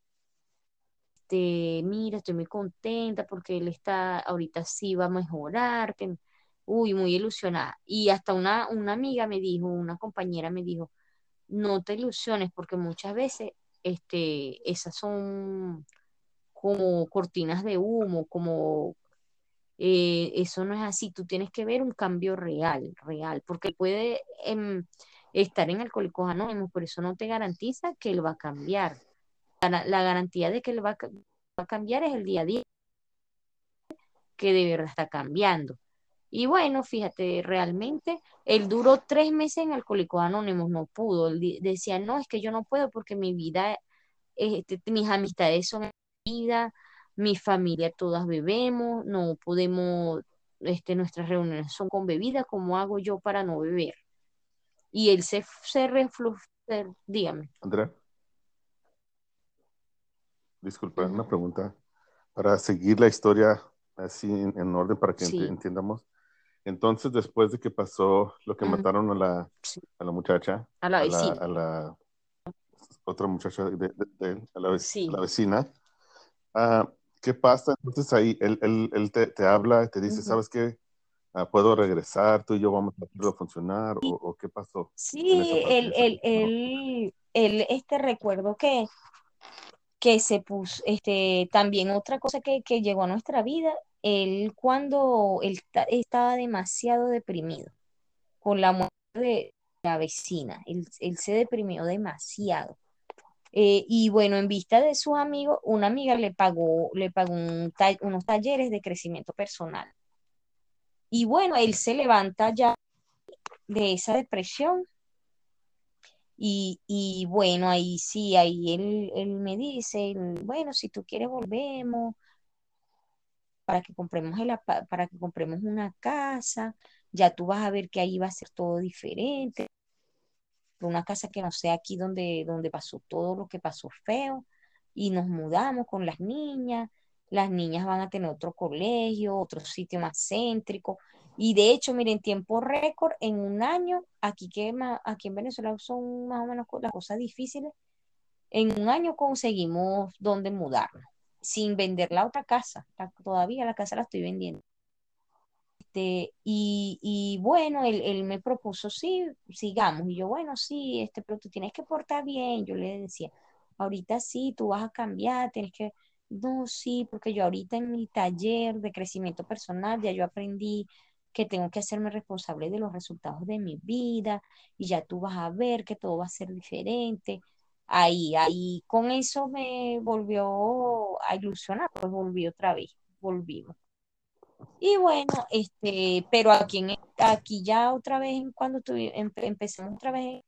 este, mira, estoy muy contenta porque él está, ahorita sí va a mejorar, uy, muy ilusionada. Y hasta una, una amiga me dijo, una compañera me dijo, no te ilusiones porque muchas veces este, esas son como cortinas de humo, como eh, eso no es así, tú tienes que ver un cambio real, real, porque puede em, estar en Alcohólicos Anónimos, pero eso no te garantiza que él va a cambiar la, garantía de que él va, a cambiar es el día a día, que de verdad está cambiando. Y bueno, fíjate, realmente él duró tres meses en Alcohólicos Anónimos, no pudo. Él decía, no, es que yo no puedo porque mi vida, este, mis amistades son vida, mi familia todas bebemos, no podemos, este, nuestras reuniones son con bebida, ¿cómo hago yo para no beber? Y él se, se dígame. Andrea disculpa, una pregunta para seguir la historia así en, orden para que entiendamos. Entonces, después de que pasó lo que mataron a la, a la muchacha, a la vecina, a la, otra muchacha, de, a, la, vecina, ah, ¿qué pasa? Entonces ahí él, él, él te, te, habla, te dice, ¿sabes qué? Ah, ¿Puedo regresar? ¿Tú y yo vamos a hacerlo funcionar? ¿O, o qué pasó? Sí, él, él, él, él, este recuerdo que que se puso, este, también otra cosa que, llegó a nuestra vida, él cuando él estaba demasiado deprimido con la muerte de la vecina, él, se deprimió demasiado. Eh, y bueno, en vista de sus amigos, una amiga le pagó, le pagó unos talleres de crecimiento personal. Y bueno, él se levanta ya de esa depresión. Y, bueno, ahí sí, ahí él, me dice, bueno, si tú quieres volvemos para que compremos el, para que compremos una casa, ya tú vas a ver que ahí va a ser todo diferente, una casa que no sea aquí donde, donde pasó todo lo que pasó feo, y nos mudamos con las niñas, las niñas van a tener otro colegio, otro sitio más céntrico, y de hecho, miren, tiempo récord, en un año, aquí, que, aquí en Venezuela son más o menos las cosas difíciles, en un año conseguimos donde mudarnos, sin vender la otra casa. todavía la casa la estoy vendiendo. Este, y, bueno, él, me propuso, sí, sigamos. Y yo, bueno, sí, este, pero tú tienes que portar bien. Yo le decía, ahorita sí, tú vas a cambiar, tienes que, no, sí, porque yo ahorita en mi taller de crecimiento personal ya yo aprendí que tengo que hacerme responsable de los resultados de mi vida y ya tú vas a ver que todo va a ser diferente. Ahí, ahí, con eso me volvió a ilusionar, pues volví otra vez, volvimos. Y bueno, este, pero aquí, aquí ya otra vez, cuando empecemos otra vez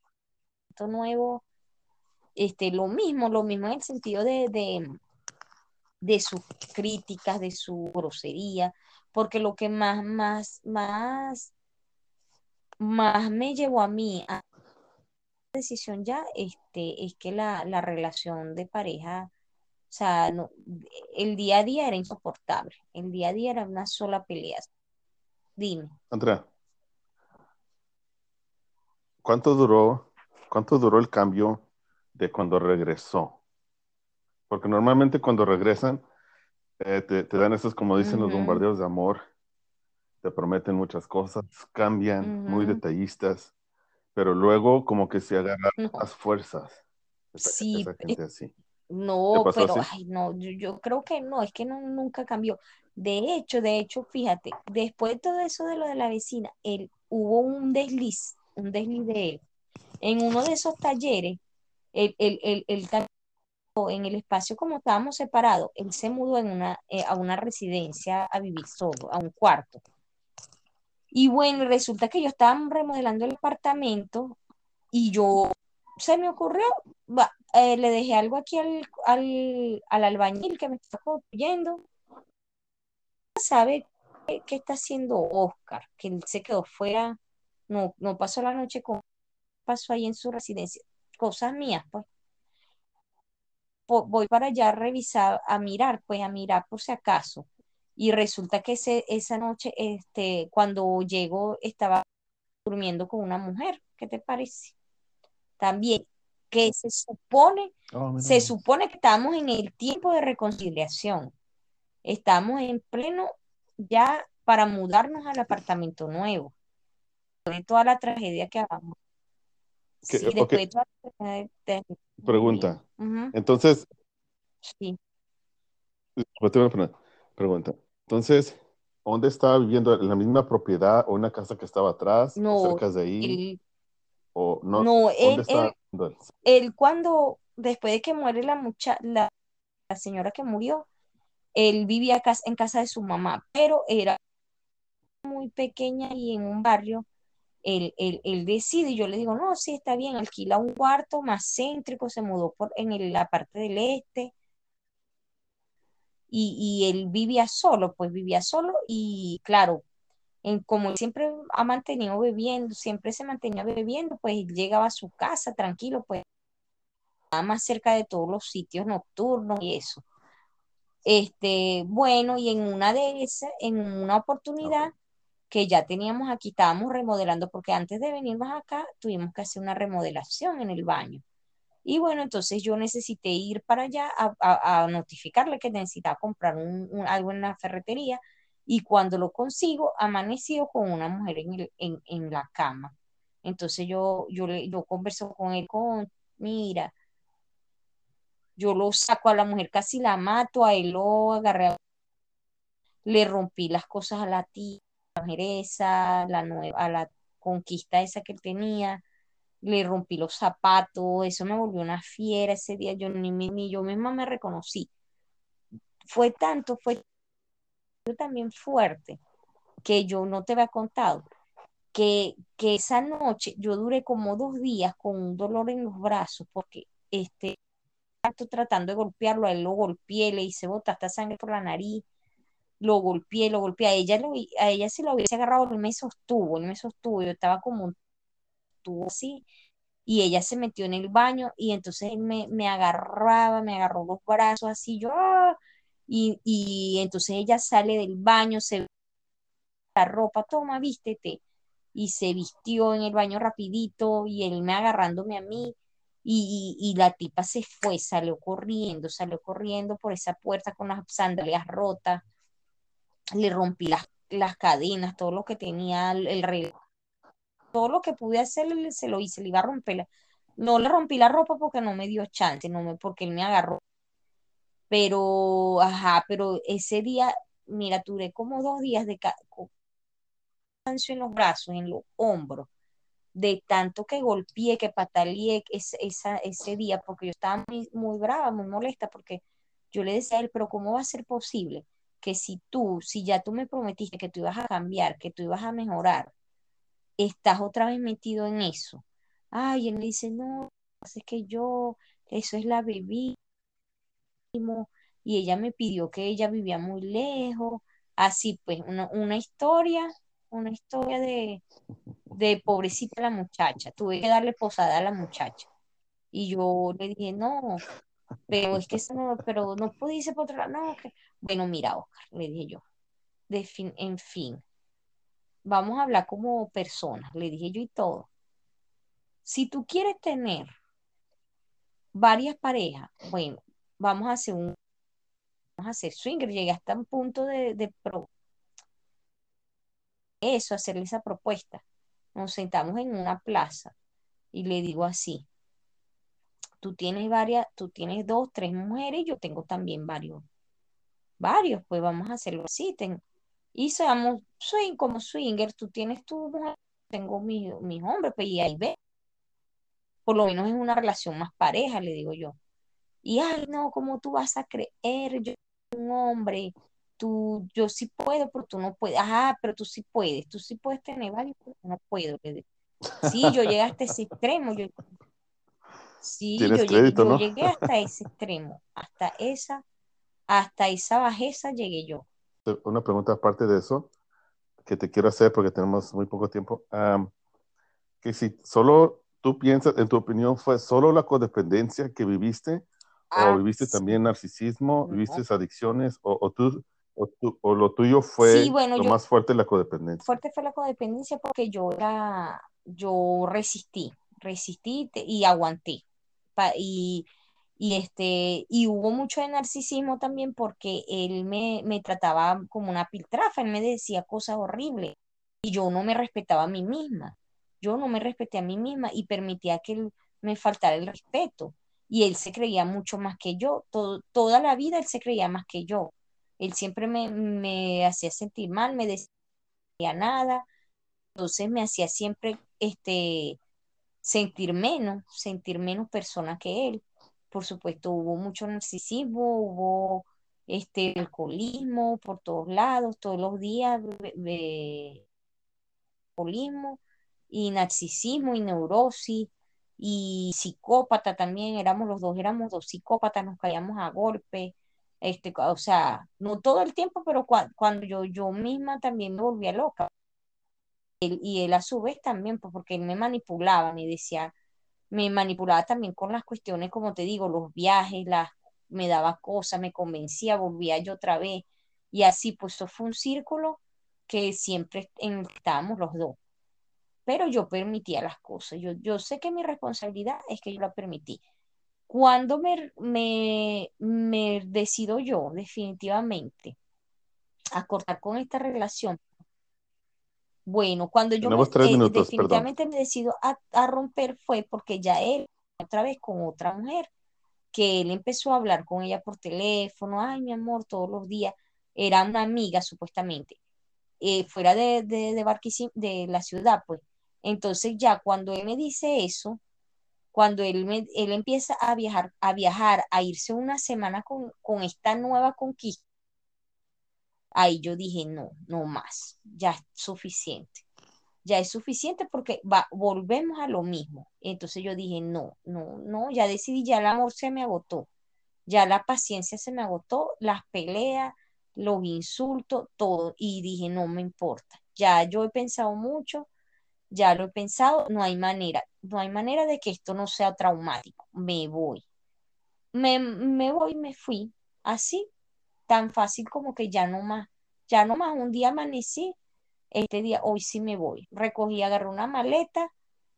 esto nuevo, este, lo mismo, lo mismo en el sentido de, de sus críticas, de su grosería, porque lo que más, más, más, más me llevó a mí a la decisión ya este, es que la, relación de pareja, o sea, no, el día a día era insoportable, el día a día era una sola pelea. Dime. Andrea, ¿cuánto duró, cuánto duró el cambio de cuando regresó? Porque normalmente cuando regresan, eh, te, dan esos, como dicen los bombardeos de amor, te prometen muchas cosas, cambian, muy detallistas, pero luego como que se agarran las fuerzas. sí, así. No, pero ay, no, yo, creo que no, es que no, nunca cambió. De hecho, de hecho, fíjate, después de todo eso de lo de la vecina, él, hubo un desliz, un desliz de él. En uno de esos talleres, el, el, el, el en el espacio como estábamos separados, él se mudó en una, eh, a una residencia a vivir solo, a un cuarto. Y bueno, resulta que yo estaba remodelando el apartamento y yo, se me ocurrió, eh, le dejé algo aquí al, al, albañil que me está construyendo. ¿Sabe qué, está haciendo Oscar? Que él se quedó fuera, no, no pasó la noche con, pasó ahí en su residencia. Cosas mías, pues voy para allá a revisar, a mirar, pues a mirar por si acaso. Y resulta que ese, esa noche, este, cuando llego, estaba durmiendo con una mujer. ¿Qué te parece? También, que se supone, Oh, mira. se supone que estamos en el tiempo de reconciliación. Estamos en pleno ya para mudarnos al apartamento nuevo. De toda la tragedia que hagamos. Que- Sí, ok. después de Pregunta. Ujú, Entonces, sí. pregunta. Entonces, ¿dónde estaba viviendo? ¿En la misma propiedad o una casa que estaba atrás? No, ¿O cerca de ahí? ¿O no? no, ¿Dónde él, cuando, después de que muere la mucha, la, la señora que murió, él vivía en casa de su mamá, pero era muy pequeña y en un barrio, él, él, él decide, y yo le digo, no, sí, está bien, alquila un cuarto más céntrico, se mudó por, en el- la parte del este, y, y él vivía solo, pues vivía solo, y claro, en, como él siempre ha mantenido bebiendo, siempre se mantenía bebiendo, pues llegaba a su casa tranquilo, pues más cerca de todos los sitios nocturnos y eso. Este, bueno, y en una de esas, en una oportunidad. Que ya teníamos aquí, estábamos remodelando, porque antes de venirnos acá tuvimos que hacer una remodelación en el baño. Y bueno, entonces yo necesité ir para allá a, a- notificarle que necesitaba comprar un- algo en la ferretería y cuando lo consigo, amanecido con una mujer en, en, en la cama. Entonces yo, yo, yo converso con él, con, mira, yo lo saco a la mujer, casi la mato, a él lo agarré, le rompí las cosas a la tía, la nueva, la conquista esa que él tenía le rompí los zapatos, eso me volvió una fiera ese día, yo ni, ni yo misma me reconocí. Fue tanto, fue también fuerte que yo no te había contado, que, que esa noche yo duré como dos días con un dolor en los brazos, porque este, tratando de golpearlo, a él lo golpeé, le hice botar esta sangre por la nariz, lo golpeé, lo golpeé, a ella, lo, a ella si lo hubiese agarrado, él me sostuvo, él me sostuvo, yo estaba como un tubo así, y ella se metió en el baño y entonces él me, me agarraba, me agarró los brazos así, yo, ¡ah! y, y entonces ella sale del baño, se la ropa, toma, vístete, y se vistió en el baño rapidito y él me agarrándome a mí. Y, y, y la tipa se fue, salió corriendo, salió corriendo por esa puerta con las sandalias rotas, le rompí las, las cadenas, todo lo que tenía, el, el reloj todo lo que pude hacer se lo hice, le iba a romper no le rompí la ropa porque no me dio chance, no me, porque él me agarró. Pero, ajá, pero ese día, mira, duré como dos días de cansancio en los brazos, en los hombros, de tanto que golpeé, que pataleé ese, ese día, porque yo estaba muy, muy brava, muy molesta, porque yo le decía a él, pero ¿cómo va a ser posible que si tú, si ya tú me prometiste que tú ibas a cambiar, que tú ibas a mejorar, estás otra vez metido en eso. Ay, él me dice, no, es que yo, eso es la bebida, y ella me pidió que ella vivía muy lejos, así pues, una, una historia, una historia de, de pobrecita la muchacha, tuve que darle posada a la muchacha, y yo le dije, no, pero es que no, pero no pude irse por otro lado, no, bueno, mira, Oscar, le dije yo, de fin, en fin, vamos a hablar como personas, le dije yo y todo. Si tú quieres tener varias parejas, bueno, vamos a hacer un, vamos a hacer swinger, llegué hasta un punto de, eso, hacerle esa propuesta. Nos sentamos en una plaza y le digo así, tú tienes varias, tú tienes dos, tres mujeres, yo tengo también varios, varios, pues vamos a hacerlo así. y seamos swing como swinger, tú tienes tu mujer, tengo mi- mis hombres, pues y ahí ve, por lo menos es una relación más pareja, le digo yo. Y ay, no, ¿cómo tú vas a creer? Yo soy un hombre, tú, yo sí puedo, pero tú no puedes. Ajá, pero tú sí puedes, tú sí puedes tener varios, pero no puedo. le digo. Sí, yo llegué hasta ese extremo. Yo, sí, yo llegué, crédito, yo ¿no? llegué hasta ese extremo, hasta esa, hasta esa bajeza llegué yo. Una pregunta aparte de eso que te quiero hacer porque tenemos muy poco tiempo. Que si solo tú piensas, en tu opinión, fue solo la codependencia que viviste o viviste también narcisismo, viviste adicciones, o, tú, o, lo tuyo fue lo más fuerte la codependencia. Fuerte fue la codependencia porque yo era, yo resistí, resistí y aguanté. Y, y, este, y hubo mucho de narcisismo también porque él me, me trataba como una piltrafa, él me decía cosas horribles y yo no me respetaba a mí misma. Yo no me respeté a mí misma y permitía que él me faltara el respeto y él se creía mucho más que yo. toda la vida él se creía más que yo. Él siempre me, hacía sentir mal, me decía nada, entonces me hacía siempre este, sentir menos, sentir menos persona que él. Por supuesto, hubo mucho narcisismo, hubo este alcoholismo por todos lados, todos los días, alcoholismo y narcisismo y neurosis y psicópata también, éramos los dos, éramos dos psicópatas, nos caíamos a golpe, este, o sea, no todo el tiempo, pero cuando yo, yo misma también me volvía loca. Y él a su vez también, pues porque él me manipulaba, me decía, me manipulaba también con las cuestiones, como te digo, los viajes, las, me daba cosas, me convencía, volvía yo otra vez, y así, pues eso fue un círculo que siempre estábamos los dos pero yo permitía las cosas. Yo, yo sé que mi responsabilidad es que yo la permití. Cuando me, me, decido yo definitivamente a cortar con esta relación, bueno, cuando yo me, eh, definitivamente me decido a, romper fue porque ya él, otra vez con otra mujer, que él empezó a hablar con ella por teléfono, ay mi amor, todos los días, era una amiga supuestamente, eh, fuera de, de, de, de la ciudad, pues, entonces ya cuando él me dice eso, cuando él, me, él empieza a viajar, a viajar, a irse una semana con, esta nueva conquista, ahí yo dije, no, no más, ya es suficiente. Ya es suficiente porque va, volvemos a lo mismo. Entonces yo dije, no, no, no, ya decidí, ya el amor se me agotó, ya la paciencia se me agotó, las peleas, los insultos, todo. Y dije, no me importa. Ya yo he pensado mucho, ya lo he pensado, no hay manera, no hay manera de que esto no sea traumático, me voy. Me, me voy, me fui, así, tan fácil como que ya no más, ya no más, un día amanecí, este día, hoy sí me voy, recogí, agarré una maleta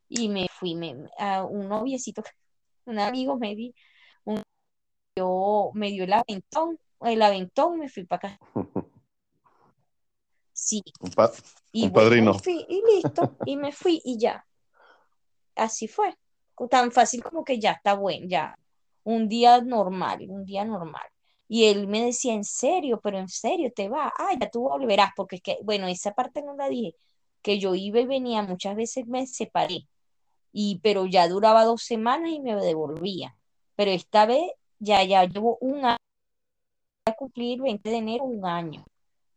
y me fui, me, a un noviecito, un amigo me di, un, yo, me dio el aventón, el aventón, me fui para acá. Sí. y padrino. y listo, y me fui y ya. Así fue. Tan fácil como que ya está bueno, ya. Un día normal, un día normal. Y él me decía, en serio, pero en serio, te va. Ah, ya tú volverás, porque es que, bueno, esa parte no la dije, que yo iba y venía, muchas veces me separé. Y, pero ya duraba dos semanas y me devolvía. Pero esta vez ya, ya llevo un año, a cumplir 20 de enero, un año.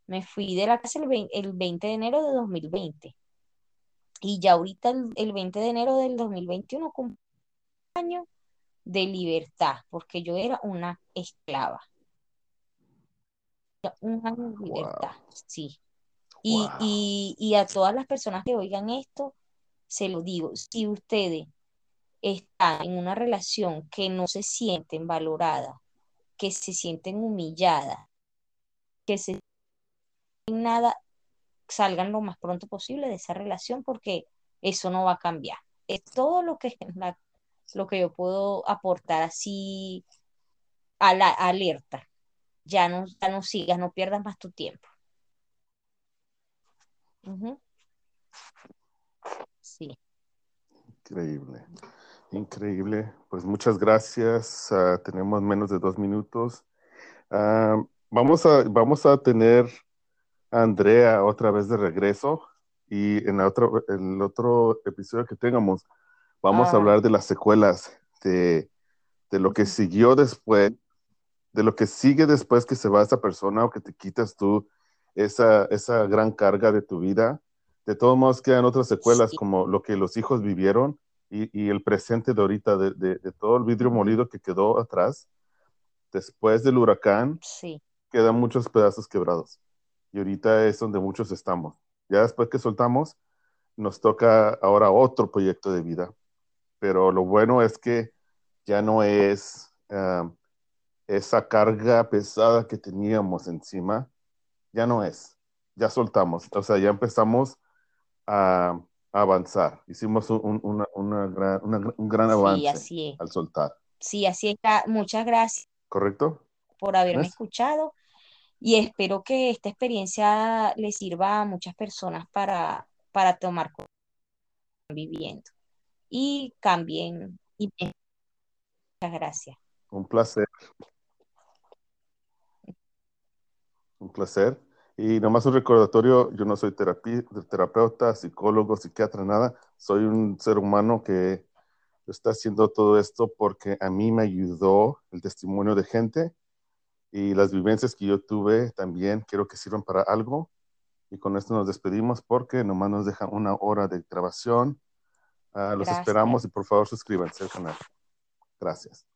Me fui de la casa el 20, de enero de 2020. Y ya ahorita el, 20 de enero del 2021 cumplí un año de libertad, porque yo era una esclava. Un año de libertad, sí. Y, y, a todas las personas que oigan esto, se lo digo, si ustedes están en una relación que no se sienten valoradas, que se sienten humilladas, que se nada, salgan lo más pronto posible de esa relación porque eso no va a cambiar. Es todo lo que, lo que yo puedo aportar así a la alerta. Ya no, ya no sigas, no pierdas más tu tiempo. Sí. Increíble, increíble. Pues muchas gracias. Ah, tenemos menos de dos minutos. Ah, vamos, a, vamos a tener Andrea otra vez de regreso y en otro, el otro episodio que tengamos vamos a hablar de las secuelas, de, de, lo que siguió después, de lo que sigue después que se va esa persona o que te quitas tú esa, esa gran carga de tu vida. De todos modos quedan otras secuelas como lo que los hijos vivieron y, y el presente de ahorita, de, de, todo el vidrio molido que quedó atrás. Después del huracán, sí. quedan muchos pedazos quebrados y ahorita es donde muchos estamos. Ya después que soltamos, nos toca ahora otro proyecto de vida, pero lo bueno es que ya no es ah, esa carga pesada que teníamos encima, ya no es, ya soltamos, o sea, ya empezamos a, avanzar, hicimos un, una, una gran, un gran avance al soltar. Sí, así está. Muchas gracias. ¿Correcto? Por haberme escuchado y espero que esta experiencia le sirva a muchas personas para, para tomar viviendo y cambien y Muchas gracias. Un placer. Un placer. Y nomás un recordatorio, yo no soy terapeuta, psicólogo, psiquiatra, nada. Soy un ser humano que está haciendo todo esto porque a mí me ayudó el testimonio de gente y las vivencias que yo tuve también quiero que sirvan para algo. Y con esto nos despedimos porque nomás nos dejan una hora de grabación. Ah, los esperamos y por favor suscríbanse al canal. Gracias.